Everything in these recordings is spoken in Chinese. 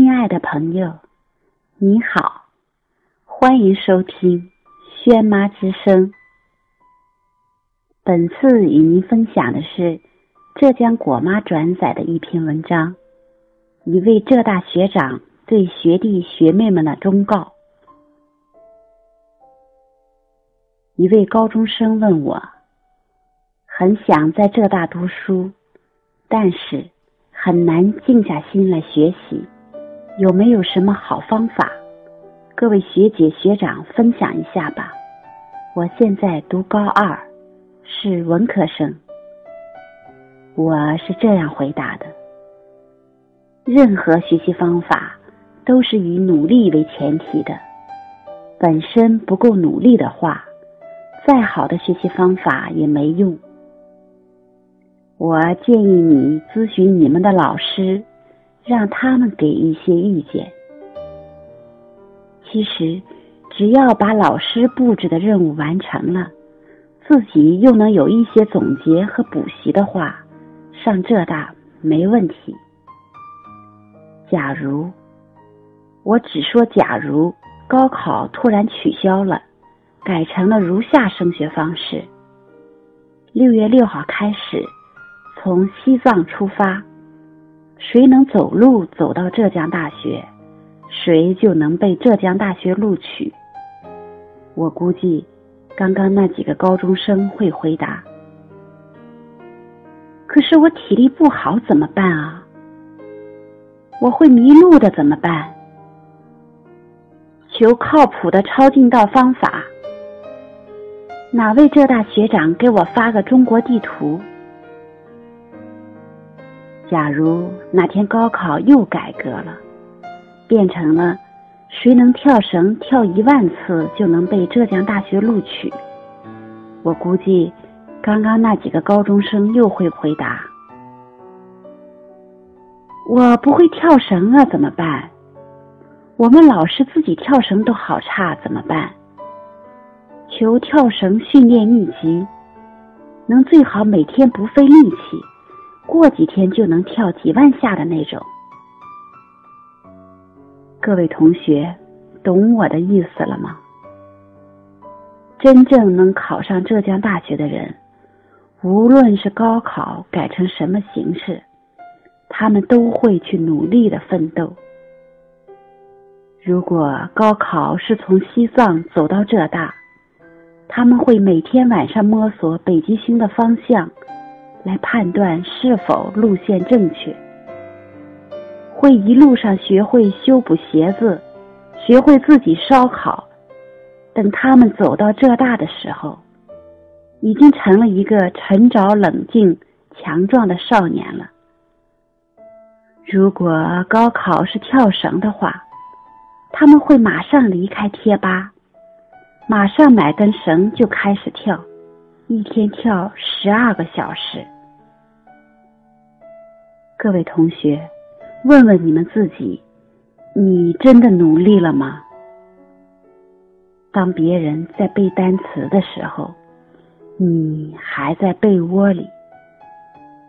亲爱的朋友，你好，欢迎收听轩妈之声。本次与您分享的是浙江果妈转载的一篇文章，一位浙大学长对学弟学妹们的忠告。一位高中生问我，很想在浙大读书，但是。很难静下心来学习，有没有什么好方法？各位学姐学长分享一下吧。我现在读高二，是文科生。我是这样回答的：任何学习方法都是以努力为前提的，本身不够努力的话，再好的学习方法也没用。我建议你咨询你们的老师，让他们给一些意见。其实，只要把老师布置的任务完成了，自己又能有一些总结和补习的话，上浙大没问题。假如，我只说假如高考突然取消了，改成了如下升学方式：六月六号开始。从西藏出发，谁能走路走到浙江大学，谁就能被浙江大学录取。我估计，刚刚那几个高中生会回答。可是我体力不好怎么办啊？我会迷路的怎么办？求靠谱的抄近道方法。哪位浙大学长给我发个中国地图？假如哪天高考又改革了，变成了谁能跳绳跳一万次就能被浙江大学录取，我估计刚刚那几个高中生又会回答：“我不会跳绳啊，怎么办？我们老师自己跳绳都好差，怎么办？求跳绳训练秘籍，能最好每天不费力气。”过几天就能跳几万下的那种。各位同学，懂我的意思了吗？真正能考上浙江大学的人，无论是高考改成什么形式，他们都会去努力的奋斗。如果高考是从西藏走到浙大，他们会每天晚上摸索北极星的方向。来判断是否路线正确，会一路上学会修补鞋子，学会自己烧烤。等他们走到浙大的时候，已经成了一个沉着冷静、强壮的少年了。如果高考是跳绳的话，他们会马上离开贴吧，马上买根绳就开始跳。一天跳十二个小时。各位同学，问问你们自己：你真的努力了吗？当别人在背单词的时候，你还在被窝里；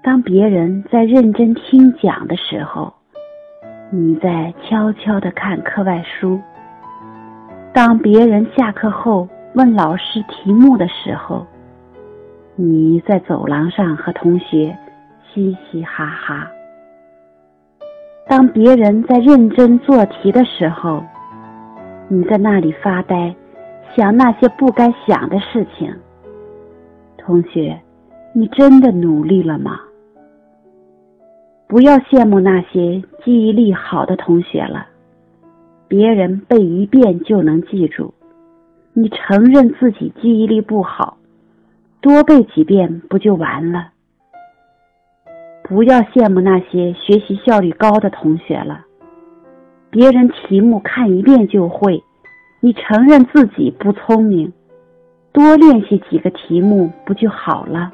当别人在认真听讲的时候，你在悄悄的看课外书；当别人下课后问老师题目的时候，你在走廊上和同学嘻嘻哈哈；当别人在认真做题的时候，你在那里发呆，想那些不该想的事情。同学，你真的努力了吗？不要羡慕那些记忆力好的同学了，别人背一遍就能记住，你承认自己记忆力不好。多背几遍不就完了？不要羡慕那些学习效率高的同学了。别人题目看一遍就会，你承认自己不聪明，多练习几个题目不就好了？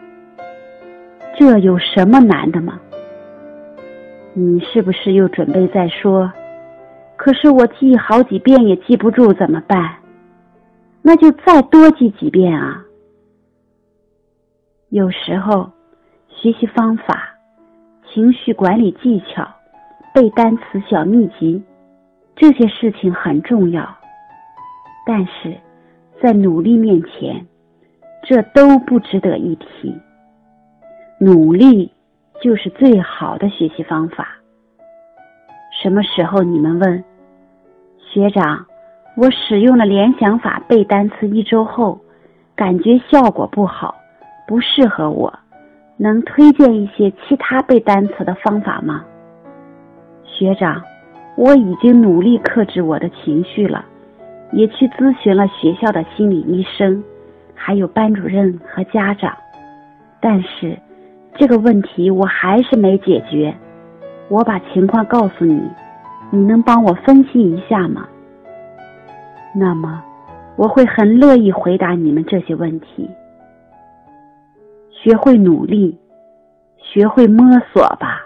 这有什么难的吗？你是不是又准备再说？可是我记好几遍也记不住怎么办？那就再多记几遍啊！有时候，学习方法、情绪管理技巧、背单词小秘籍，这些事情很重要，但是在努力面前，这都不值得一提。努力就是最好的学习方法。什么时候你们问学长，我使用了联想法背单词一周后，感觉效果不好，不适合我，能推荐一些其他背单词的方法吗？学长，我已经努力克制我的情绪了，也去咨询了学校的心理医生，还有班主任和家长，但是这个问题我还是没解决。我把情况告诉你，你能帮我分析一下吗？那么，我会很乐意回答你们这些问题。学会努力，学会摸索吧。